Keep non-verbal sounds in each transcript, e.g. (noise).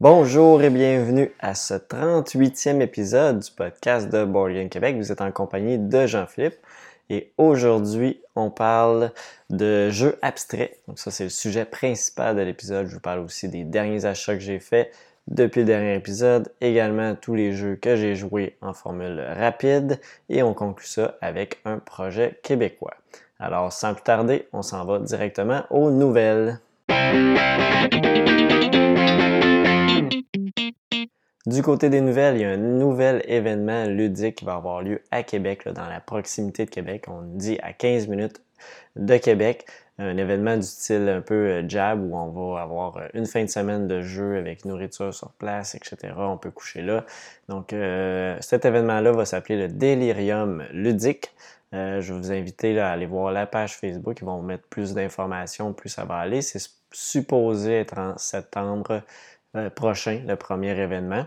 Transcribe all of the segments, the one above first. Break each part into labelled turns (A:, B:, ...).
A: Bonjour et bienvenue à ce 38e épisode du podcast de Board Québec. Vous êtes en compagnie de Jean-Philippe et aujourd'hui, on parle de jeux abstraits. Donc ça, c'est le sujet principal de l'épisode. Je vous parle aussi des derniers achats que j'ai faits depuis le dernier épisode, également tous les jeux que j'ai joués en formule rapide et on conclut ça avec un projet québécois. Alors sans plus tarder, on s'en va directement aux nouvelles. Du côté des nouvelles, il y a un nouvel événement ludique qui va avoir lieu à Québec, dans la proximité de Québec. On dit à 15 minutes de Québec. Un événement du style un peu euh, jab où on va avoir euh, une fin de semaine de jeu avec nourriture sur place, etc. On peut coucher là. Donc euh, cet événement-là va s'appeler le Delirium ludique. je vais vous inviter à aller voir la page Facebook. Ils vont vous mettre plus d'informations, plus ça va aller. C'est supposé être en septembre prochain, le premier événement.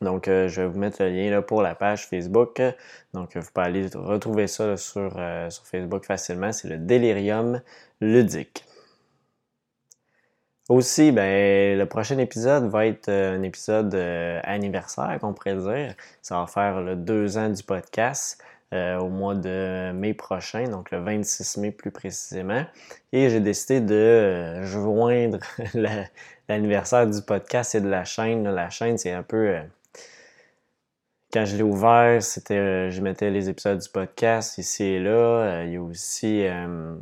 A: Donc, euh, je vais vous mettre le lien pour la page Facebook. Donc, vous pouvez aller retrouver ça sur, euh, sur Facebook facilement. C'est le Delirium ludique. Aussi, ben, le prochain épisode va être euh, un épisode anniversaire, qu'on pourrait dire. Ça va faire deux ans du podcast. Au mois de mai prochain, donc le 26 mai plus précisément. Et j'ai décidé de joindre (laughs) l'anniversaire du podcast et de la chaîne. La chaîne, c'est un peu quand je l'ai ouvert, c'était, euh, je mettais les épisodes du podcast ici et là. Euh, il y a aussi, euh,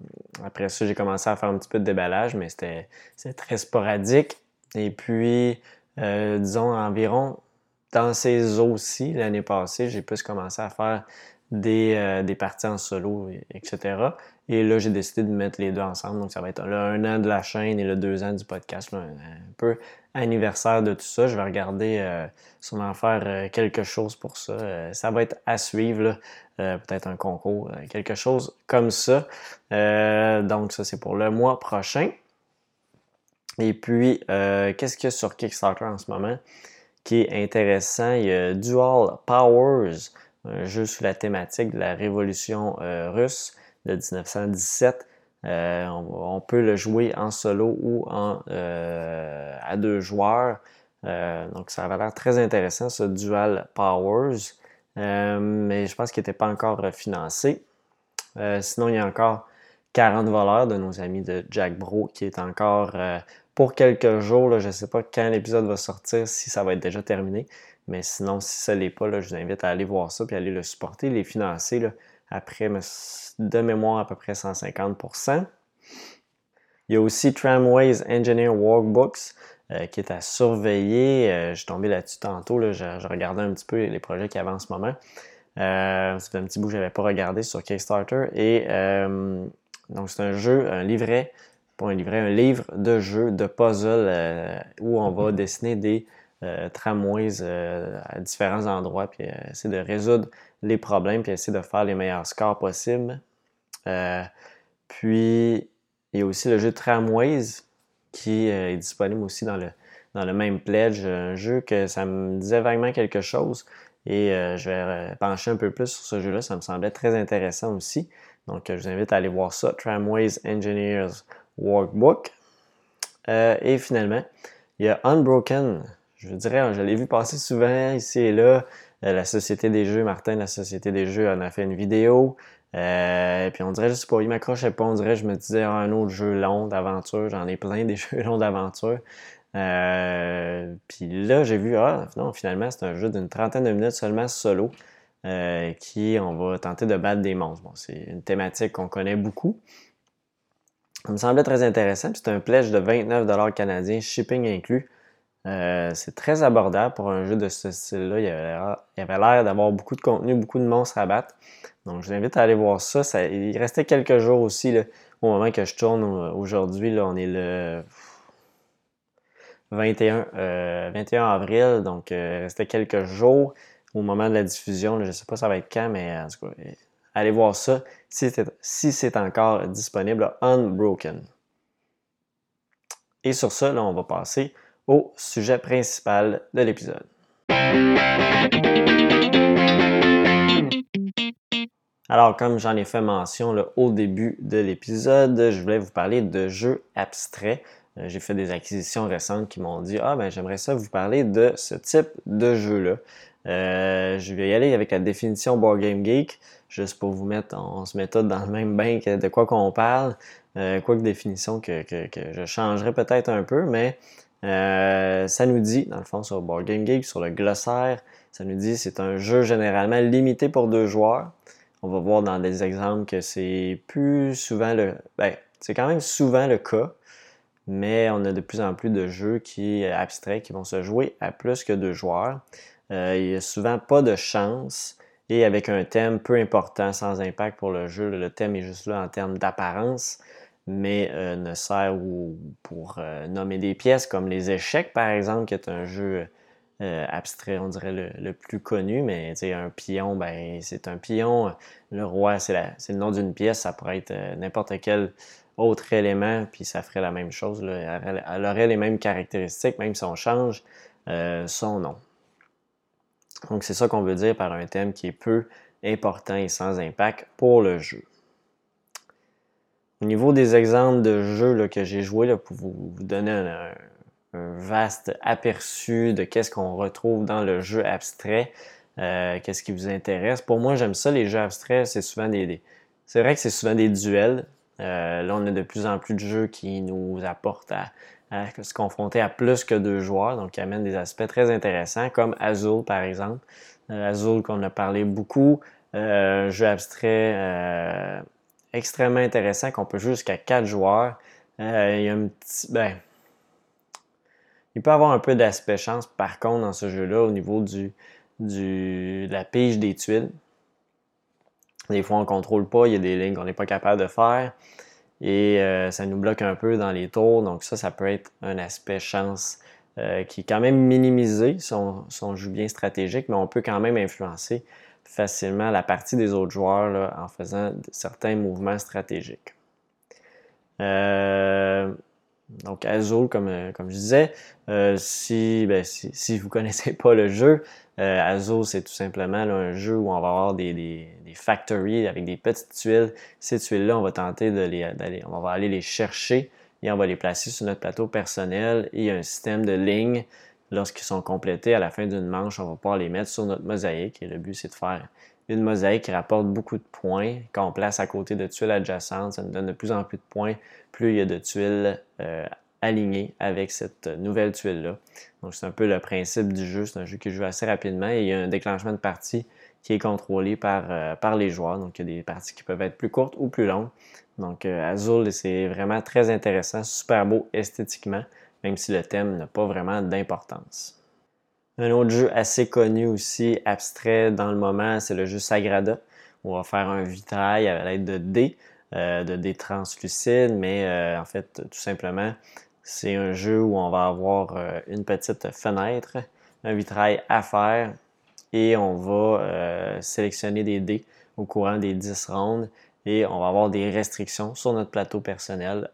A: après ça, j'ai commencé à faire un petit peu de déballage, mais c'était, très sporadique. Et puis, disons, environ dans ces eaux-ci, l'année passée, j'ai plus commencé à faire des, des parties en solo, etc. Et là, j'ai décidé de mettre les deux ensemble. Donc, ça va être le un an de la chaîne et le deux ans du podcast. un, peu anniversaire de tout ça. Je vais regarder euh, sûrement faire euh, quelque chose pour ça. Euh, ça va être à suivre, peut-être un concours, quelque chose comme ça. donc, ça, c'est pour le mois prochain. Et puis, qu'est-ce qu'il y a sur Kickstarter en ce moment qui est intéressant? Il y a Dual Powers, un jeu sur la thématique de la révolution russe de 1917. Euh, on, peut le jouer en solo ou en, euh, à deux joueurs. Euh, donc ça va l'air très intéressant, ce Dual Powers. mais je pense qu'il n'était pas encore financé. sinon, il y a encore 40 voleurs de nos amis de Jack Bro qui est encore pour quelques jours. je ne sais pas quand l'épisode va sortir, si ça va être déjà terminé. Mais sinon, si ça ne l'est pas, je vous invite à aller voir ça et aller le supporter, les financer. après, de mémoire à peu près 150% Il y a aussi Tramways Engineer Workbooks euh, qui est à surveiller. Euh, je suis tombé là-dessus tantôt. Là, je, regardais un petit peu les projets qui avancent en ce moment. Euh, c'est un petit bout que je n'avais pas regardé sur Kickstarter. Et donc, c'est un jeu, un livret, pas un livret, un livre de jeu, de puzzle où on va dessiner des tramways à différents endroits puis essayer de résoudre les problèmes puis essayer de faire les meilleurs scores possibles. Euh, puis, il y a aussi le jeu Tramways qui euh, est disponible aussi dans le, dans le même pledge. Un jeu que ça me disait vaguement quelque chose. Et euh, je vais pencher un peu plus sur ce jeu-là. Ça me semblait très intéressant aussi. Donc, je vous invite à aller voir ça. Tramways Engineers Workbook. et finalement, il y a Unbroken. Je dirais, je l'ai vu passer souvent ici et là. la Société des Jeux, Martin, la Société des Jeux en a fait une vidéo. Euh, puis on dirait, je sais pas, il m'accrochait pas. On dirait, je me disais, ah, un autre jeu long d'aventure. J'en ai plein des (laughs) jeux longs d'aventure. Euh, puis là, j'ai vu, ah, non, finalement, c'est un jeu d'une trentaine de minutes seulement solo. Euh, qui, on va tenter de battre des monstres. Bon, c'est une thématique qu'on connaît beaucoup. Ça me semblait très intéressant. C'est un pledge de 29$ canadiens, shipping inclus. C'est très abordable pour un jeu de ce style-là. Il avait l'air d'avoir beaucoup de contenu, beaucoup de monstres à battre. Donc, je vous invite à aller voir ça. il restait quelques jours aussi au moment que je tourne aujourd'hui. on est le 21, 21 euh, avril, donc euh, il restait quelques jours au moment de la diffusion. je ne sais pas ça va être quand, mais en tout cas, allez voir ça si c'est encore disponible Unbroken. Et sur ça, on va passer au sujet principal de l'épisode. Alors, comme j'en ai fait mention au début de l'épisode, je voulais vous parler de jeux abstraits. j'ai fait des acquisitions récentes qui m'ont dit Ah, ben j'aimerais ça vous parler de ce type de jeu-là. je vais y aller avec la définition Board Game Geek, juste pour vous mettre, on, se met tous dans le même bain de quoi qu'on parle. Euh, quoique définition que, que je changerais peut-être un peu, mais euh, ça nous dit, dans le fond, sur Board Game Geek, sur le glossaire, ça nous dit c'est un jeu généralement limité pour deux joueurs. On va voir dans des exemples que c'est plus souvent le. Ben, quand même souvent le cas, mais on a de plus en plus de jeux qui abstraits qui vont se jouer à plus que deux joueurs. Euh, il n'y a souvent pas de chance et avec un thème peu important, sans impact pour le jeu. Le thème est juste là en termes d'apparence mais euh, ne sert pour euh, nommer des pièces comme les échecs, par exemple, qui est un jeu euh, abstrait, on dirait le, plus connu, mais un pion, ben, c'est un pion. Le roi, c'est le nom d'une pièce, ça pourrait être n'importe quel autre élément, puis ça ferait la même chose. Elle, aurait les mêmes caractéristiques, même si on change son nom. Donc, c'est ça qu'on veut dire par un thème qui est peu important et sans impact pour le jeu. Au niveau des exemples de jeux que j'ai joués, pour vous, donner un, vaste aperçu de qu'est-ce qu'on retrouve dans le jeu abstrait, euh, qu'est-ce qui vous intéresse. Pour moi, j'aime ça, les jeux abstraits, c'est souvent des, c'est vrai que c'est souvent des duels. Euh, là, on a de plus en plus de jeux qui nous apportent à, se confronter à plus que deux joueurs, donc qui amènent des aspects très intéressants, comme Azul par exemple. Euh, Azul qu'on a parlé beaucoup, jeu abstrait extrêmement intéressant qu'on peut jouer jusqu'à 4 joueurs. Euh, il y a un petit. Ben, il peut avoir un peu d'aspect chance par contre dans ce jeu-là au niveau du, de la pige des tuiles. Des fois, on ne contrôle pas, il y a des lignes qu'on n'est pas capable de faire et euh, ça nous bloque un peu dans les tours. Donc, ça, ça peut être un aspect chance euh, qui est quand même minimisé si on, joue bien stratégique, mais on peut quand même influencer facilement la partie des autres joueurs en faisant certains mouvements stratégiques. Euh, donc Azul, comme, euh, comme je disais, euh, si, ben, si, vous ne (laughs) connaissez pas le jeu, Azul, c'est tout simplement un jeu où on va avoir des, des, factories avec des petites tuiles. Ces tuiles-là, on va tenter de les, on va aller les chercher et on va les placer sur notre plateau personnel. Et il y a un système de lignes lorsqu'ils sont complétés à la fin d'une manche, on va pouvoir les mettre sur notre mosaïque. Et le but, c'est de faire une mosaïque qui rapporte beaucoup de points. Quand on place à côté de tuiles adjacentes, ça nous donne de plus en plus de points, plus il y a de tuiles euh, alignées avec cette nouvelle tuile-là. Donc, c'est un peu le principe du jeu. C'est un jeu qui joue assez rapidement et il y a un déclenchement de partie qui est contrôlé par, euh, les joueurs. Donc, il y a des parties qui peuvent être plus courtes ou plus longues. Donc, euh, Azul, c'est vraiment très intéressant, super beau esthétiquement même si le thème n'a pas vraiment d'importance. Un autre jeu assez connu aussi, abstrait dans le moment, c'est le jeu Sagrada. On va faire un vitrail à l'aide de dés, euh, de dés translucides, mais euh, en fait, tout simplement, c'est un jeu où on va avoir euh, une petite fenêtre, un vitrail à faire, et on va sélectionner des dés au courant des 10 rondes et on va avoir des restrictions sur notre plateau personnel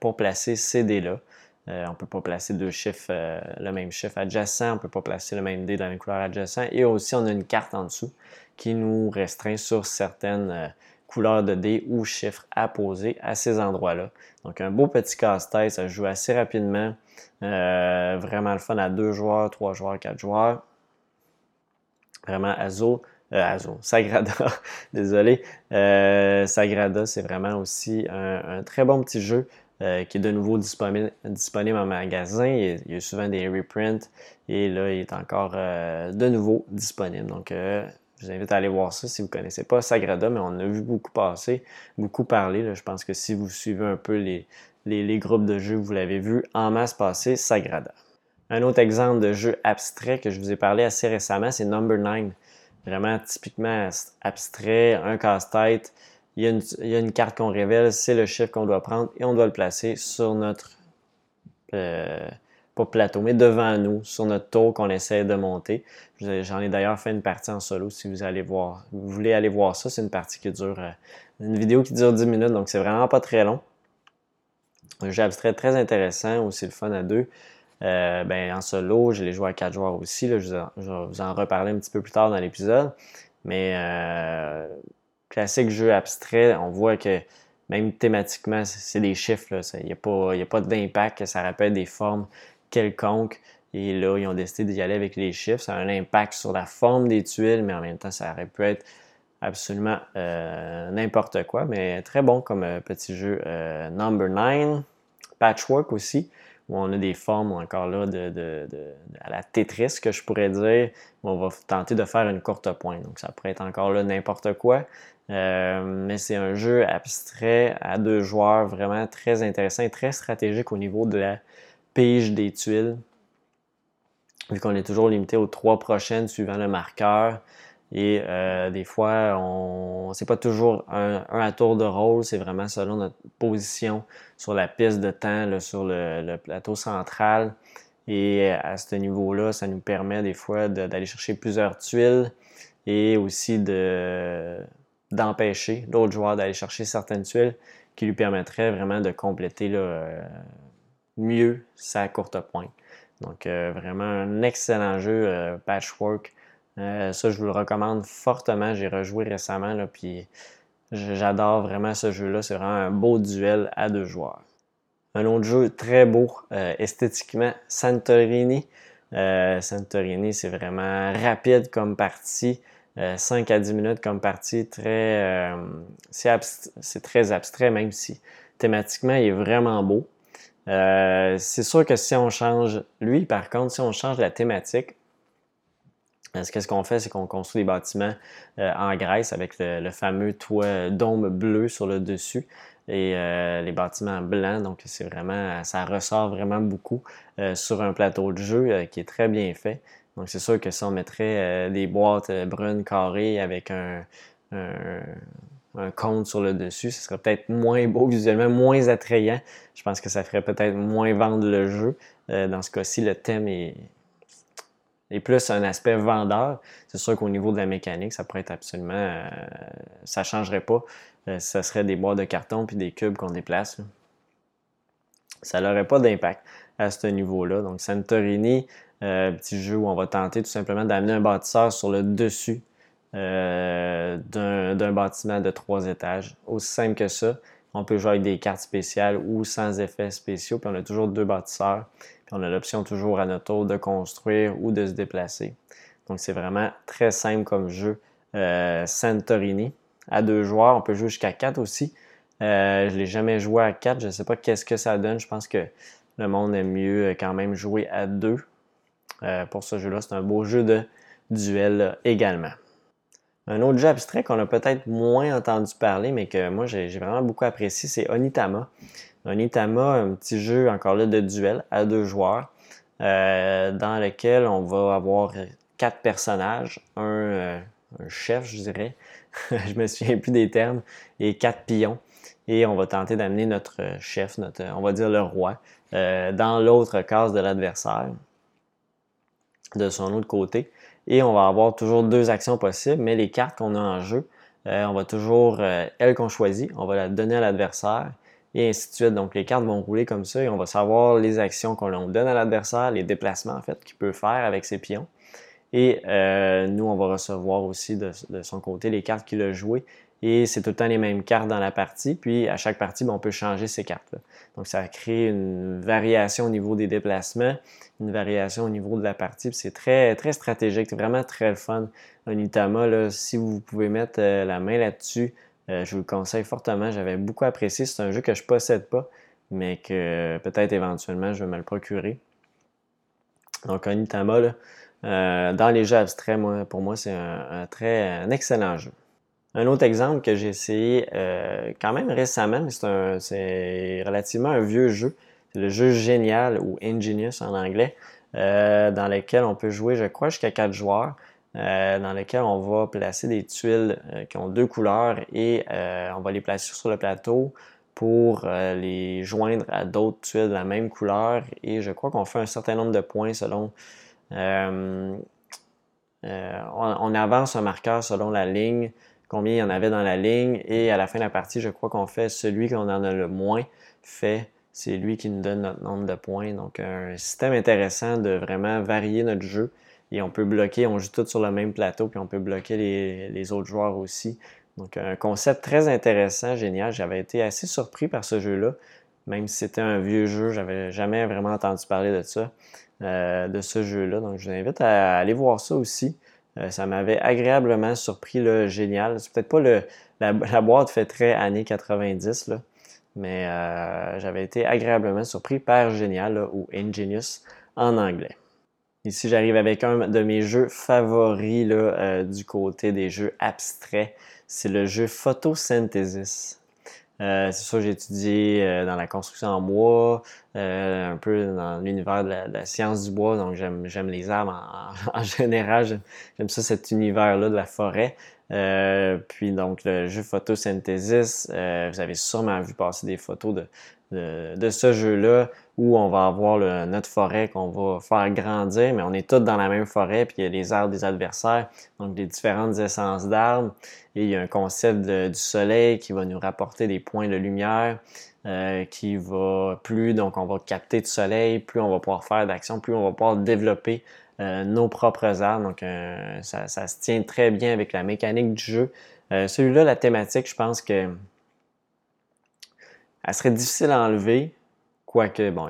A: pour placer ces dés-là. Euh, on ne peut pas placer deux chiffres, euh, le même chiffre adjacent, on ne peut pas placer le même dé dans une couleur adjacent. Et aussi, on a une carte en dessous qui nous restreint sur certaines euh, couleurs de dés ou chiffres à poser à ces endroits-là. Donc, un beau petit casse-tête, ça joue assez rapidement. vraiment le fun à deux joueurs, trois joueurs, quatre joueurs. Vraiment, Azo, Azo, (laughs) Sagrada, désolé. Sagrada, c'est vraiment aussi un, très bon petit jeu. Euh, qui est de nouveau disponible, disponible en magasin. Il y, a, souvent des reprints et là, il est encore euh, de nouveau disponible. Donc, euh, je vous invite à aller voir ça si vous ne connaissez pas Sagrada, mais on a vu beaucoup passer, beaucoup parler. Je pense que si vous suivez un peu les, les, groupes de jeux, vous l'avez vu en masse passer, Sagrada. Un autre exemple de jeu abstrait que je vous ai parlé assez récemment, c'est Number 9. Vraiment typiquement abstrait, un casse-tête il y, a une, carte qu'on révèle, c'est le chiffre qu'on doit prendre et on doit le placer sur notre, euh, pas plateau, mais devant nous, sur notre tour qu'on essaie de monter. J'en ai d'ailleurs fait une partie en solo si vous allez voir. Vous voulez aller voir ça, c'est une partie qui dure, euh, une vidéo qui dure 10 minutes, donc c'est vraiment pas très long. Un jeu abstrait très intéressant, aussi le fun à deux. Euh, ben, en solo, je l'ai joué à quatre joueurs aussi. je, vais vous en reparler un petit peu plus tard dans l'épisode. Mais classique jeu abstrait, on voit que même thématiquement, c'est des chiffres. Il n'y a pas, a pas d'impact, ça rappelle des formes quelconques. Et là, ils ont décidé d'y aller avec les chiffres. Ça a un impact sur la forme des tuiles, mais en même temps, ça aurait pu être absolument euh, n'importe quoi. Mais très bon comme euh, petit jeu. Euh, number 9, Patchwork aussi, où on a des formes encore là de, à la Tetris, que je pourrais dire. Où on va tenter de faire une courte pointe. Donc, ça pourrait être encore là n'importe quoi. mais c'est un jeu abstrait à deux joueurs, vraiment très intéressant et très stratégique au niveau de la pige des tuiles vu qu'on est toujours limité aux trois prochaines suivant le marqueur. Et euh, des fois, on c'est pas toujours un, à tour de rôle, c'est vraiment selon notre position sur la piste de temps, sur le, plateau central. Et à ce niveau-là, ça nous permet des fois d'aller chercher plusieurs tuiles et aussi de d'empêcher l'autre joueur d'aller chercher certaines tuiles qui lui permettraient vraiment de compléter euh, mieux sa courte pointe. Donc, euh, vraiment un excellent jeu, euh, Patchwork. Euh, ça, je vous le recommande fortement. J'ai rejoué récemment, là, puis j'adore vraiment ce jeu-là. C'est vraiment un beau duel à deux joueurs. Un autre jeu très beau, esthétiquement, Santorini. Santorini, c'est vraiment rapide comme partie. 5 à 10 minutes comme partie, très, c'est très abstrait, même si thématiquement, il est vraiment beau. Euh, c'est sûr que si on change, lui par contre, si on change la thématique, qu'est-ce qu'on fait, c'est qu'on construit des bâtiments euh, en Grèce avec le, fameux toit dôme bleu sur le dessus et euh, les bâtiments blancs. Donc, c'est vraiment, ça ressort vraiment beaucoup sur un plateau de jeu qui est très bien fait. Donc, c'est sûr que si on mettrait des boîtes brunes carrées avec un, un compte sur le dessus, ce serait peut-être moins beau visuellement, moins attrayant. Je pense que ça ferait peut-être moins vendre le jeu. Euh, dans ce cas-ci, le thème est, plus un aspect vendeur. C'est sûr qu'au niveau de la mécanique, ça pourrait être absolument. Euh, ça ne changerait pas. Euh, ça serait des boîtes de carton puis des cubes qu'on déplace. Ça n'aurait pas d'impact à ce niveau-là. Donc, Santorini, petit jeu où on va tenter tout simplement d'amener un bâtisseur sur le dessus euh, d'un bâtiment de trois étages. Aussi simple que ça. On peut jouer avec des cartes spéciales ou sans effets spéciaux. Puis on a toujours deux bâtisseurs. On a l'option toujours à notre tour de construire ou de se déplacer. Donc c'est vraiment très simple comme jeu. Euh, Santorini. À deux joueurs, on peut jouer jusqu'à quatre aussi. Euh, je ne l'ai jamais joué à quatre. Je ne sais pas qu'est-ce que ça donne. Je pense que le monde aime mieux quand même jouer à deux. pour ce jeu-là, c'est un beau jeu de duel également. Un autre jeu abstrait qu'on a peut-être moins entendu parler, mais que moi j'ai vraiment beaucoup apprécié, c'est Onitama. Onitama, un petit jeu encore là de duel à deux joueurs, euh, dans lequel on va avoir quatre personnages, un, euh, chef, je dirais, (laughs) je me souviens plus des termes, et quatre pions. Et on va tenter d'amener notre chef, notre, on va dire le roi, euh, dans l'autre case de l'adversaire, de son autre côté. Et on va avoir toujours deux actions possibles, mais les cartes qu'on a en jeu, euh, on va toujours, euh, elle qu'on choisit, on va la donner à l'adversaire et ainsi de suite. Donc les cartes vont rouler comme ça et on va savoir les actions qu'on donne à l'adversaire, les déplacements en fait qu'il peut faire avec ses pions. Et euh, nous, on va recevoir aussi de, son côté les cartes qu'il a jouées et c'est tout le temps les mêmes cartes dans la partie. Puis à chaque partie, ben, on peut changer ces cartes-là. Donc ça crée une variation au niveau des déplacements, une variation au niveau de la partie. C'est très, très stratégique, vraiment très fun. Un Itama, si vous pouvez mettre euh, la main là-dessus, euh, je vous le conseille fortement. J'avais beaucoup apprécié. C'est un jeu que je ne possède pas, mais que peut-être éventuellement je vais me le procurer. Donc un Itama, euh, dans les jeux abstraits, pour moi, c'est un, très un excellent jeu. Un autre exemple que j'ai essayé euh, quand même récemment, mais c'est relativement un vieux jeu. C'est le jeu Génial ou Ingenious en anglais, euh, dans lequel on peut jouer, je crois, jusqu'à quatre joueurs, euh, dans lequel on va placer des tuiles qui ont deux couleurs et on va les placer sur le plateau pour les joindre à d'autres tuiles de la même couleur. Et je crois qu'on fait un certain nombre de points selon on, avance un marqueur selon la ligne combien il y en avait dans la ligne. Et à la fin de la partie, je crois qu'on fait celui qu'on en a le moins fait. C'est lui qui nous donne notre nombre de points. Donc, un système intéressant de vraiment varier notre jeu. Et on peut bloquer, on joue tous sur le même plateau, puis on peut bloquer les, autres joueurs aussi. Donc, un concept très intéressant, génial. J'avais été assez surpris par ce jeu-là, même si c'était un vieux jeu, j'avais jamais vraiment entendu parler de ça, euh, de ce jeu-là. Donc, je vous invite à aller voir ça aussi. Euh, ça m'avait agréablement surpris, là, génial. C'est peut-être pas le, la, (laughs) boîte fait très années 90, là, mais euh, j'avais été agréablement surpris par Génial ou Ingenious en anglais. Ici, j'arrive avec un de mes jeux favoris là, du côté des jeux abstraits c'est le jeu Photosynthesis. Euh, c'est ça, j'ai étudié euh, dans la construction en bois, euh, un peu dans l'univers de, la, science du bois, donc j'aime, j'aime les arbres en, (laughs) général, j'aime, ça cet univers-là de la forêt. Puis donc le jeu Photosynthesis, vous avez sûrement vu passer des photos de, de, ce jeu-là où on va avoir notre forêt qu'on va faire grandir, mais on est tous dans la même forêt, puis il y a les arbres des adversaires, donc des différentes essences d'arbres, et il y a un concept du soleil qui va nous rapporter des points de lumière, euh, qui va plus, donc on va capter du soleil, plus on va pouvoir faire d'action, plus on va pouvoir développer euh, nos propres arbres. Donc euh, ça, ça, se tient très bien avec la mécanique du jeu. Celui-là, la thématique, je pense que elle serait difficile à enlever, quoique, bon,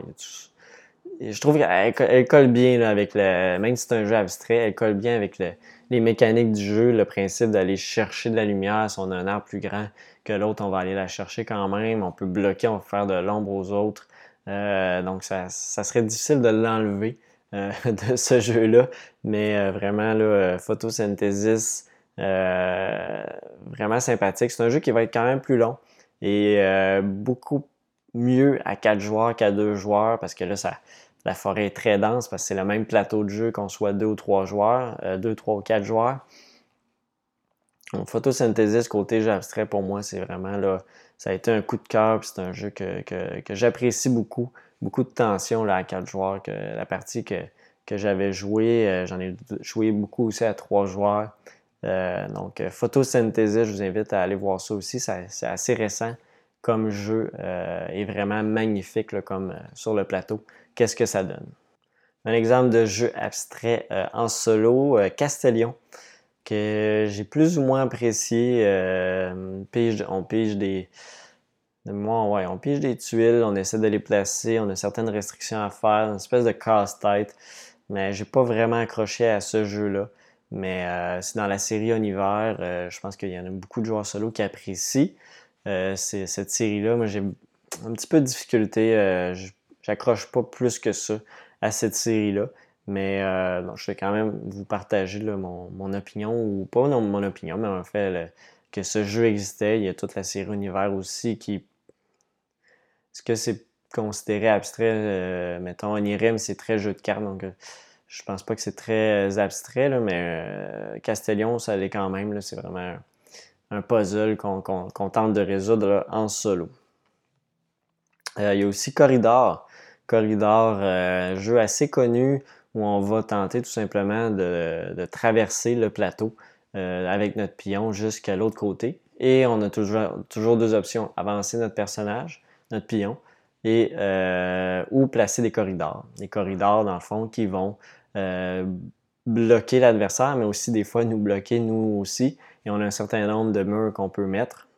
A: je trouve qu'elle colle bien avec le. Même si c'est un jeu abstrait, elle colle bien avec les mécaniques du jeu, le principe d'aller chercher de la lumière. Si on a un arbre plus grand que l'autre, on va aller la chercher quand même. On peut bloquer, on peut faire de l'ombre aux autres. Euh, donc, ça, serait difficile de l'enlever euh, (laughs) de ce jeu-là. Mais euh, vraiment, là, photosynthesis, vraiment sympathique. C'est un jeu qui va être quand même plus long et euh, beaucoup mieux à 4 joueurs qu'à 2 joueurs parce que là, ça, la forêt est très dense parce que c'est le même plateau de jeu qu'on soit 2 ou 3 joueurs, 2, euh, 3 ou 4 joueurs. Donc, photosynthesis côté jeu abstrait pour moi, c'est vraiment là, ça a été un coup de cœur, c'est un jeu que, que j'apprécie beaucoup. Beaucoup de tension là, à 4 joueurs. Que la partie que, que j'avais jouée, euh, j'en ai joué beaucoup aussi à 3 joueurs. Euh, donc, euh, photosynthèse, je vous invite à aller voir ça aussi. C'est assez récent comme jeu et vraiment magnifique comme sur le plateau. Qu'est-ce que ça donne? Un exemple de jeu abstrait en solo, Castellion, que j'ai plus ou moins apprécié. on pige des. Ouais, on pige des tuiles, on essaie de les placer, on a certaines restrictions à faire, une espèce de casse-tête, mais j'ai pas vraiment accroché à ce jeu-là. Mais euh, c'est dans la série Univers, euh, je pense qu'il y en a beaucoup de joueurs solo qui apprécient euh, cette série-là. Moi, j'ai un petit peu de difficulté. J'accroche pas plus que ça à cette série-là. Mais je vais quand même vous partager mon, opinion, ou pas mon opinion, mais en fait que ce jeu existait. Il y a toute la série Univers aussi qui. Est-ce que c'est considéré abstrait? mettons, Onirim, c'est très jeu de cartes. Donc, je pense pas que c'est très euh, abstrait, mais euh, Castellion, ça l'est quand même. C'est vraiment un, puzzle qu'on tente de résoudre en solo. Euh, il y a aussi Corridor. Corridor, jeu assez connu où on va tenter tout simplement de, traverser le plateau avec notre pion jusqu'à l'autre côté. Et on a toujours deux options. Avancer notre personnage, notre pion, et ou placer des corridors. Des corridors, dans le fond, qui vont euh, bloquer l'adversaire, mais aussi des fois nous bloquer nous aussi. Et on a un certain nombre de murs qu'on peut mettre.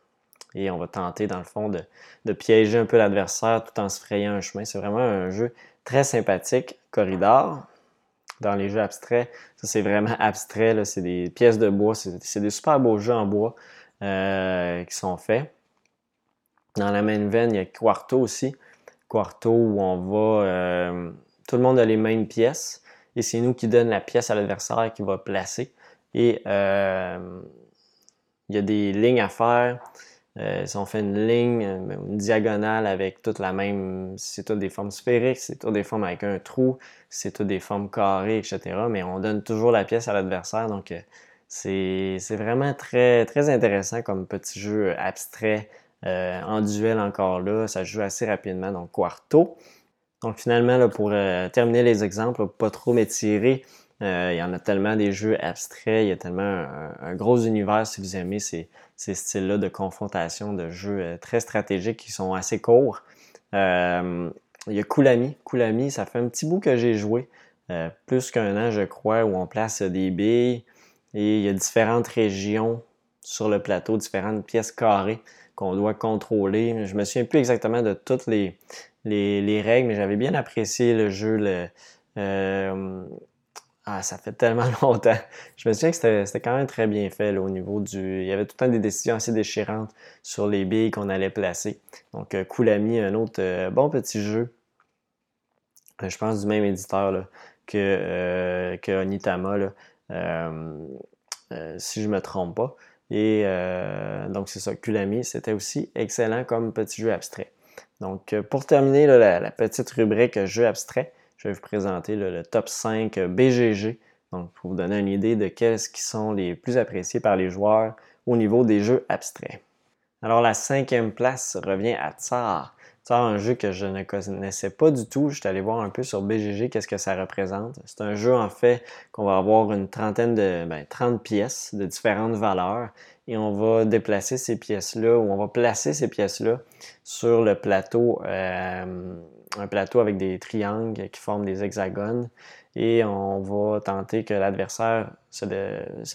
A: Et on va tenter, dans le fond, de, piéger un peu l'adversaire tout en se frayant un chemin. C'est vraiment un jeu très sympathique. Corridor, dans les jeux abstraits, ça c'est vraiment abstrait. C'est des pièces de bois. C'est des super beaux jeux en bois euh, qui sont faits. Dans la même veine, il y a Quarto aussi. Quarto où on va. Euh, tout le monde a les mêmes pièces et c'est nous qui donne la pièce à l'adversaire qui va placer. Et euh, il y a des lignes à faire. Euh, si on fait une ligne, une diagonale avec toute la même, c'est toutes des formes sphériques, c'est toutes des formes avec un trou, c'est toutes des formes carrées, etc. Mais on donne toujours la pièce à l'adversaire. Donc c'est vraiment très, très intéressant comme petit jeu abstrait. En duel encore là, ça joue assez rapidement, donc quarto. Donc finalement, pour euh, terminer les exemples, pas trop m'étirer, euh, il y en a tellement des jeux abstraits, il y a tellement un, gros univers si vous aimez ces, styles-là de confrontation, de jeux euh, très stratégiques qui sont assez courts. il y a Kulami. Kulami, ça fait un petit bout que j'ai joué, plus qu'un an je crois, où on place des billes et il y a différentes régions sur le plateau, différentes pièces carrées qu'on doit contrôler. Je me souviens plus exactement de toutes les, les, règles, mais j'avais bien apprécié le jeu. Euh, ah, ça fait tellement (laughs) longtemps. Je me souviens que c'était quand même très bien fait au niveau du. Il y avait tout le temps des décisions assez déchirantes sur les billes qu'on allait placer. Donc, euh, Koulami, un autre euh, bon petit jeu. je pense du même éditeur que, que Onitama, si je ne me trompe pas. Et donc, c'est ça. Kulami, c'était aussi excellent comme petit jeu abstrait. Donc, euh, pour terminer la, petite rubrique jeu abstrait, je vais vous présenter le top 5 BGG. Donc, pour vous donner une idée de quels qui sont les plus appréciés par les joueurs au niveau des jeux abstraits. Alors, la cinquième place revient à Tsar. Tsar, un jeu que je ne connaissais pas du tout. Je suis allé voir un peu sur BGG qu'est-ce que ça représente. C'est un jeu, en fait, qu'on va avoir une trentaine de, ben, 30 pièces de différentes valeurs et on va déplacer ces pièces-là ou on va placer ces pièces-là sur le plateau, euh, un plateau avec des triangles qui forment des hexagones et on va tenter que l'adversaire se,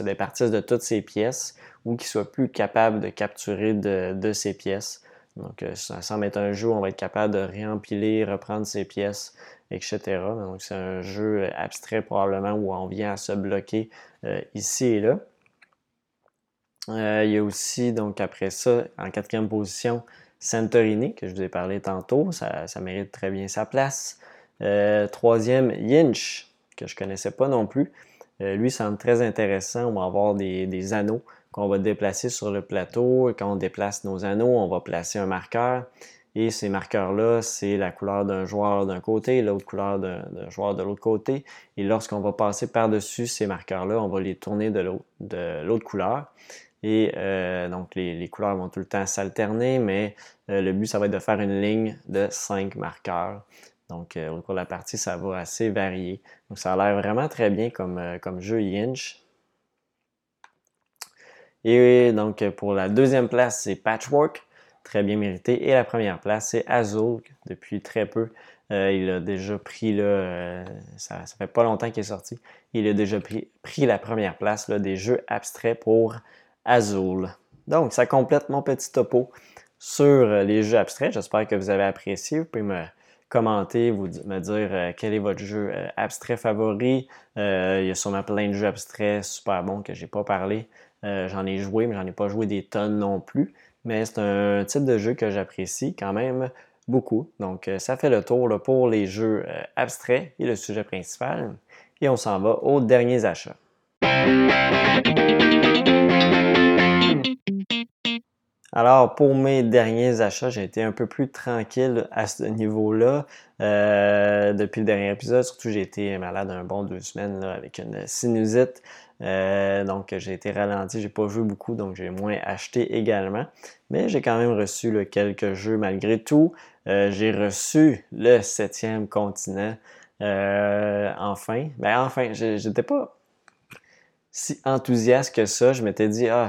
A: départisse de toutes ces pièces ou qu'il soit plus capable de capturer de, ces pièces. Donc, euh, ça semble être un jeu où on va être capable de réempiler, reprendre ces pièces, etc. Donc, c'est un jeu abstrait probablement où on vient à se bloquer euh, ici et là. Euh, il y a aussi, donc après ça, en quatrième position, Santorini, que je vous ai parlé tantôt. Ça, mérite très bien sa place. Troisième, Yinch, que je ne connaissais pas non plus. Lui semble très intéressant. On va avoir des, anneaux qu'on va déplacer sur le plateau. Quand on déplace nos anneaux, on va placer un marqueur. Et ces marqueurs-là, c'est la couleur d'un joueur d'un côté, l'autre couleur d'un joueur de l'autre côté. Et lorsqu'on va passer par-dessus ces marqueurs-là, on va les tourner de l'autre couleur. Et euh, donc, les, couleurs vont tout le temps s'alterner, mais euh, le but, ça va être de faire une ligne de 5 marqueurs. Donc, euh, au cours de la partie, ça va assez varier. Donc, ça a l'air vraiment très bien comme, comme jeu Yinch. Et donc, pour la deuxième place, c'est Patchwork, très bien mérité. Et la première place, c'est Azul, depuis très peu. il a déjà pris, là, ça, ne fait pas longtemps qu'il est sorti, il a déjà pris, pris la première place des jeux abstraits pour Azul. Donc, ça complète mon petit topo sur euh, les jeux abstraits. J'espère que vous avez apprécié. Vous pouvez me commenter, vous, me dire euh, quel est votre jeu euh, abstrait favori. il y a sûrement plein de jeux abstraits super bons que j'ai pas parlé. J'en ai joué, mais j'en ai pas joué des tonnes non plus. Mais c'est un type de jeu que j'apprécie quand même beaucoup. Donc, ça fait le tour pour les jeux abstraits et le sujet principal. Et on s'en va aux derniers achats. Alors, pour mes derniers achats, j'ai été un peu plus tranquille à ce niveau-là. Euh, depuis le dernier épisode, surtout j'ai été malade un bon deux semaines avec une sinusite. Euh, donc j'ai été ralenti, j'ai pas joué beaucoup, donc j'ai moins acheté également. Mais j'ai quand même reçu quelques jeux malgré tout. Euh, j'ai reçu le septième continent. enfin, ben enfin, j'étais pas si enthousiaste que ça. Je m'étais dit, ah,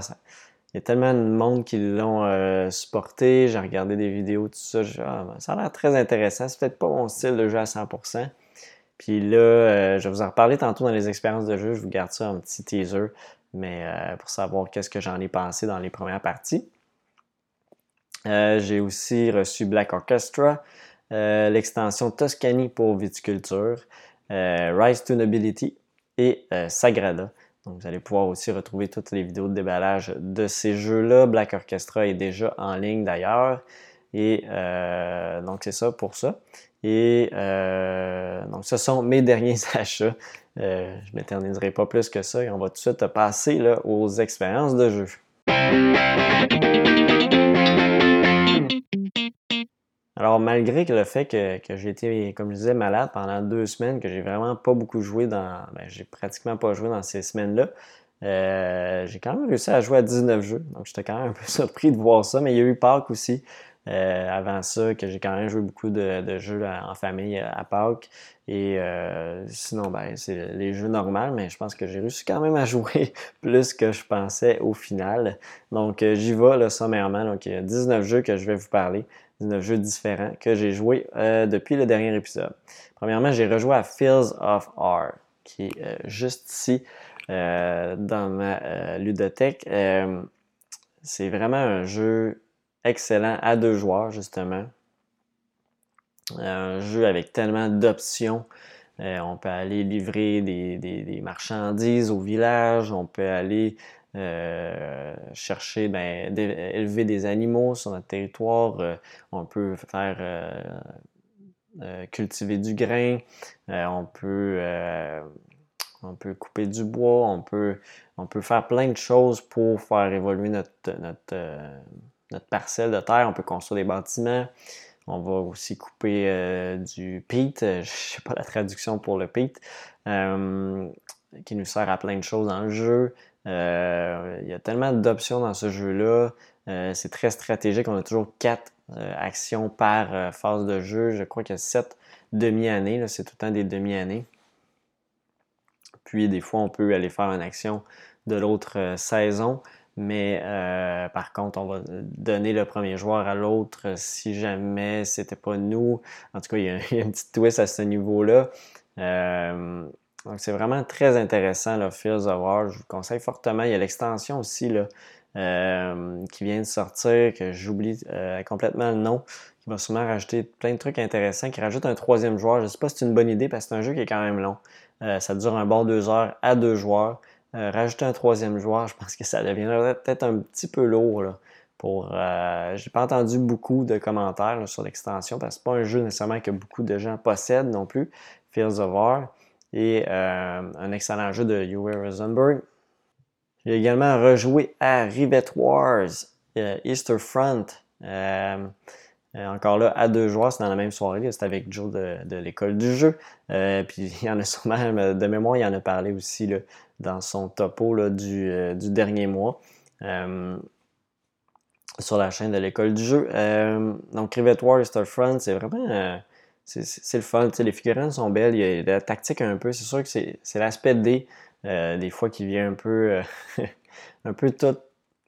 A: il y a tellement de monde qui l'ont euh, supporté. J'ai regardé des vidéos, tout ça. Ah, ben, ça a l'air très intéressant. C'est peut-être pas mon style de jeu à 100%. Puis là, euh, je vais vous en reparler tantôt dans les expériences de jeu. Je vous garde ça en petit teaser, mais euh, pour savoir qu'est-ce que j'en ai pensé dans les premières parties. J'ai aussi reçu Black Orchestra, l'extension Toscany pour viticulture, Rise to Nobility et Sagrada. Donc, vous allez pouvoir aussi retrouver toutes les vidéos de déballage de ces jeux-là. Black Orchestra est déjà en ligne d'ailleurs. Et euh, donc, c'est ça pour ça. Et euh, donc, ce sont mes (laughs) derniers achats. Euh, je ne m'éterniserai pas plus que ça et on va tout de suite passer aux expériences de jeu. Alors, malgré le fait que, j'ai été, comme je disais, malade pendant deux semaines, que j'ai vraiment pas beaucoup joué dans. Ben, j'ai pratiquement pas joué dans ces semaines-là, j'ai quand même réussi à jouer à 19 jeux. Donc, j'étais quand même un peu (laughs) surpris de voir ça. Mais il y a eu Pâques aussi. Euh, avant ça, que j'ai quand même joué beaucoup de, jeux en famille à Pâques. Et euh, sinon, ben, c'est les jeux normaux, mais je pense que j'ai réussi quand même à (laughs) jouer plus que je pensais au final. Donc, j'y vais là, sommairement. Donc, il y a 19 jeux que je vais vous parler. 19 jeux différents que j'ai joué euh, depuis le dernier épisode. Premièrement, j'ai rejoué à Fields of R, qui est euh, juste ici euh, dans ma ludothèque. c'est vraiment un jeu excellent à deux joueurs, justement. Un jeu avec tellement d'options. Euh, on peut aller livrer des, marchandises au village, on peut aller euh, chercher, ben, élever des animaux sur notre territoire, euh, on peut faire cultiver du grain, on peut couper du bois, on peut, on peut faire plein de choses pour faire évoluer notre, notre, notre parcelle de terre. On peut construire des bâtiments. On va aussi couper euh, du peat, euh, je sais pas la traduction pour le peat, euh, qui nous sert à plein de choses dans le jeu. il y a tellement d'options dans ce jeu-là. c'est très stratégique. On a toujours quatre actions par phase de jeu. Je crois qu'il y a sept demi-années. C'est tout le temps des demi-années. Puis des fois, on peut aller faire une action de l'autre saison. Mais euh, par contre, on va donner le premier joueur à l'autre si jamais c'était pas nous. En tout cas, il y, a, (laughs) un petit twist à ce niveau-là. Euh, donc, c'est vraiment très intéressant, le Fields of War. Je vous conseille fortement. Il y a l'extension aussi là, euh, qui vient de sortir, que j'oublie complètement le nom, qui va sûrement rajouter plein de trucs intéressants, qui rajoute un troisième joueur. Je ne sais pas si c'est une bonne idée parce que c'est un jeu qui est quand même long. ça dure un bon deux heures à deux joueurs. Euh, rajouter un troisième joueur, je pense que ça deviendrait peut-être un petit peu lourd. Là, pour, euh, j'ai pas entendu beaucoup de commentaires sur l'extension parce que c'est pas un jeu nécessairement que beaucoup de gens possèdent non plus. Fields of War et euh, un excellent jeu de Uwe Rosenberg. J'ai également rejoué à Rivet Wars, Easter Front. encore là, à deux joueurs, c'est dans la même soirée. C'est avec Joe de, l'école du jeu. puis (laughs) il y en a sûrement, de mémoire, il en a parlé aussi là, dans son topo euh, du, dernier mois euh, sur la chaîne de l'école du jeu. Euh, donc, Rivet War Front, c'est vraiment. c'est le fun. les figurines sont belles. Il y a la tactique un peu. C'est sûr que c'est l'aspect D, des fois, qui vient un peu. (laughs) un peu tout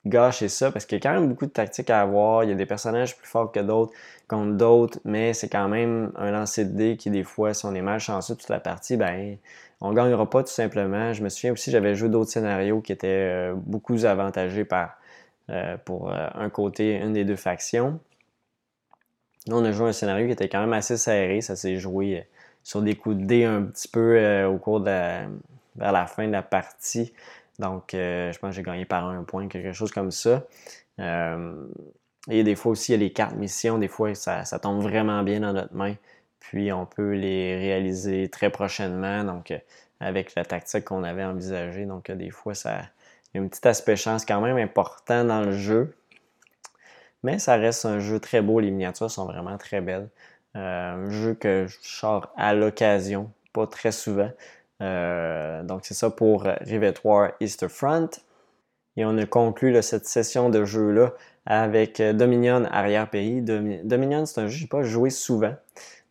A: gâcher ça parce qu'il y a quand même beaucoup de tactiques à avoir. Il y a des personnages plus forts que d'autres contre d'autres, mais c'est quand même un lancer de dés qui, des fois, si on est mal chanceux toute la partie, ben on ne gagnera pas tout simplement. Je me souviens aussi, j'avais joué d'autres scénarios qui étaient euh, beaucoup avantagés par, euh, pour euh, un côté, une des deux factions. Là, on a joué un scénario qui était quand même assez serré. Ça s'est joué sur des coups de dés un petit peu au cours de la, vers la fin de la partie. Donc, je pense que j'ai gagné par un point, quelque chose comme ça. et des fois aussi, il y a les cartes missions. Des fois, ça tombe vraiment bien dans notre main. Puis on peut les réaliser très prochainement, donc euh, avec la tactique qu'on avait envisagée. Donc euh, des fois, ça, il y a un petit aspect chance quand même important dans le jeu. Mais ça reste un jeu très beau, les miniatures sont vraiment très belles. Euh, un jeu que je sors à l'occasion, pas très souvent. Donc c'est ça pour Rivet War Easter Front. Et on a conclu cette session de jeu-là avec Dominion Arrière-Pays. Dominion, c'est un jeu que je n'ai pas joué souvent.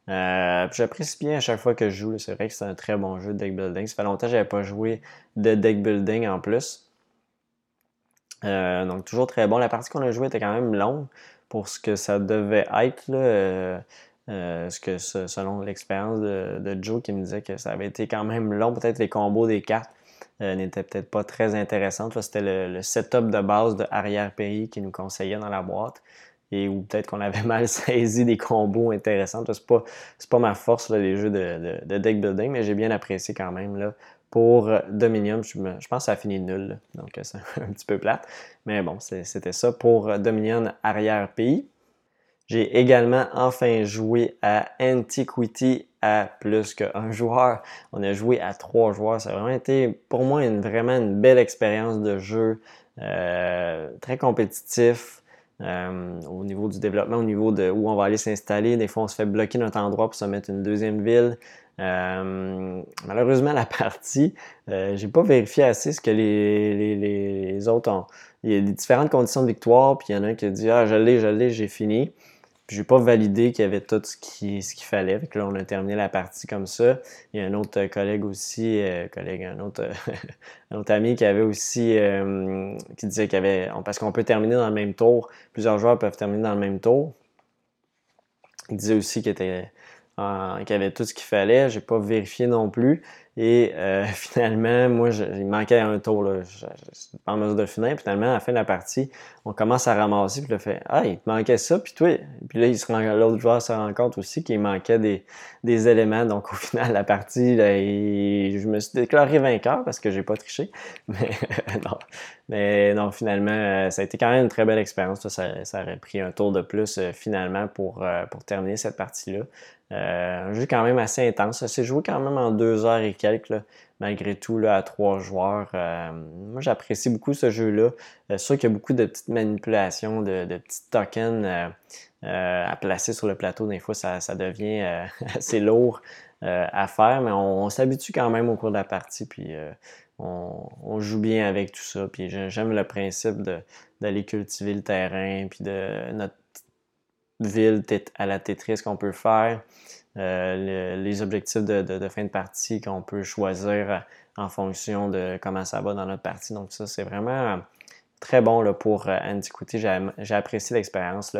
A: Euh, J'apprécie bien à chaque fois que je joue. C'est vrai que c'est un très bon jeu de deck building. Ça fait longtemps que je n'avais pas joué de deck building en plus. Euh, donc toujours très bon. La partie qu'on a jouée était quand même longue pour ce que ça devait être. Euh, euh, ce que selon l'expérience de, Joe qui me disait que ça avait été quand même long. Peut-être les combos des cartes n'étaient peut-être pas très intéressants. C'était le, le, setup de base de arrière-pays qui nous conseillait dans la boîte et ou peut-être qu'on avait (laughs) mal saisi des combos intéressants. C'est pas, pas ma force, les jeux de, deck building, mais j'ai bien apprécié quand même. Là. Pour Dominion, je, pense que ça a fini nul, donc euh, c'est (laughs) un petit peu plate. Mais bon, c'était ça pour Dominion arrière-pays. J'ai également enfin joué à Antiquity à plus qu'un joueur. On a joué à trois joueurs. Ça a vraiment été pour moi une, vraiment une belle expérience de jeu. Euh, très compétitif. Euh, au niveau du développement, au niveau de où on va aller s'installer. Des fois, on se fait bloquer notre endroit pour se mettre une deuxième ville. Euh, malheureusement, la (laughs) partie, euh, j'ai pas vérifié assez ce que les, les, les, autres ont. Il y a des différentes conditions de victoire, puis il y en a un qui a dit Ah, je l'ai, je l'ai, j'ai fini. J'ai pas validé qu'il y avait tout ce qu'il ce qu'il fallait. Fait là, on a terminé la partie comme ça. Il y a un autre collègue aussi, euh, collègue, un autre, (laughs) un autre ami qui avait aussi euh, qui disait qu'il y avait. Parce qu'on peut terminer dans le même tour. Plusieurs joueurs peuvent terminer dans le même tour. Il disait aussi qu'il était euh, qu'il avait tout ce qu'il fallait. J'ai pas vérifié non plus. Et euh, (laughs) finalement, moi, il manquait un tour. Là. Je, suis pas en mesure de finir. Puis finalement, à la fin de la partie, on commence à ramasser. Puis là, fait Ah, il te manquait ça. Puis toi, puis là, l'autre joueur se rend compte aussi qu'il manquait des, des, éléments. Donc au (laughs) final, la partie, je me suis déclaré vainqueur parce que j'ai pas triché. (laughs) Mais non. Mais non, finalement, euh, ça a été quand même une très belle expérience. Ça, ça aurait pris un tour de plus euh, finalement pour, pour terminer cette partie-là. Euh, un jeu quand même assez intense. Ça s'est joué quand même en deux heures et quelques, malgré tout, là, à trois joueurs. Euh, moi, j'apprécie beaucoup ce jeu-là. C'est euh, sûr qu'il y a beaucoup de petites manipulations, de, petits tokens à placer sur le plateau. Des fois, ça, devient (laughs) assez lourd à faire, mais on, s'habitue quand même au cours de la partie. Puis on, joue bien avec tout ça. Puis j'aime le principe d'aller cultiver le terrain, puis de notre ville à la Tetris qu'on peut faire, euh, les objectifs de, fin de partie qu'on peut choisir en fonction de comment ça va dans notre partie. Donc ça, c'est vraiment très bon là, pour euh, Antiquity. J'ai apprécié l'expérience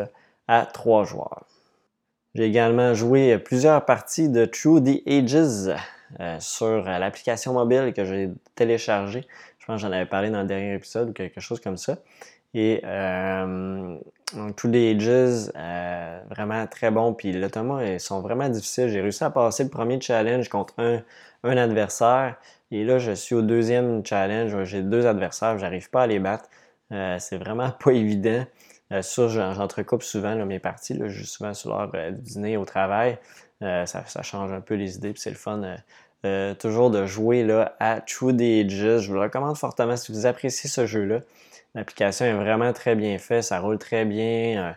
A: à trois joueurs. J'ai également joué plusieurs parties de True the Ages euh, sur l'application mobile que j'ai téléchargée. Je pense que j'en avais parlé dans le dernier épisode ou quelque chose comme ça. Et euh, True Ages, euh, vraiment très bon. Puis l'automa, ils sont vraiment difficiles. J'ai réussi à passer le premier challenge contre un, un adversaire. Et là, je suis au deuxième challenge. J'ai deux adversaires. J'arrive pas à les battre. Euh, c'est vraiment (laughs) pas évident. Euh, ça, j'entrecoupe souvent mes parties. Là, je souvent sur l'heure du dîner au travail. Ça, change un peu les idées. Puis c'est le fun. toujours de jouer là, à True Ages. Je vous le recommande fortement si vous appréciez ce jeu-là. L'application est vraiment très bien faite, ça roule très bien. Euh,